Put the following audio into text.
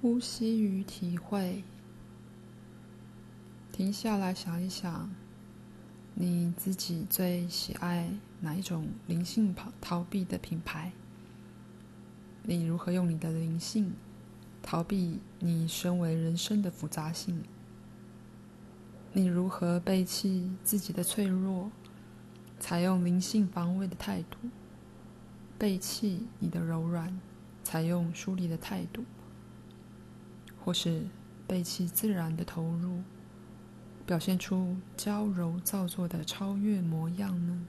呼吸与体会，停下来想一想，你自己最喜爱哪一种灵性逃逃避的品牌？你如何用你的灵性逃避你身为人生的复杂性？你如何背弃自己的脆弱，采用灵性防卫的态度？背弃你的柔软，采用疏离的态度？或是背弃自然的投入，表现出娇柔造作的超越模样呢？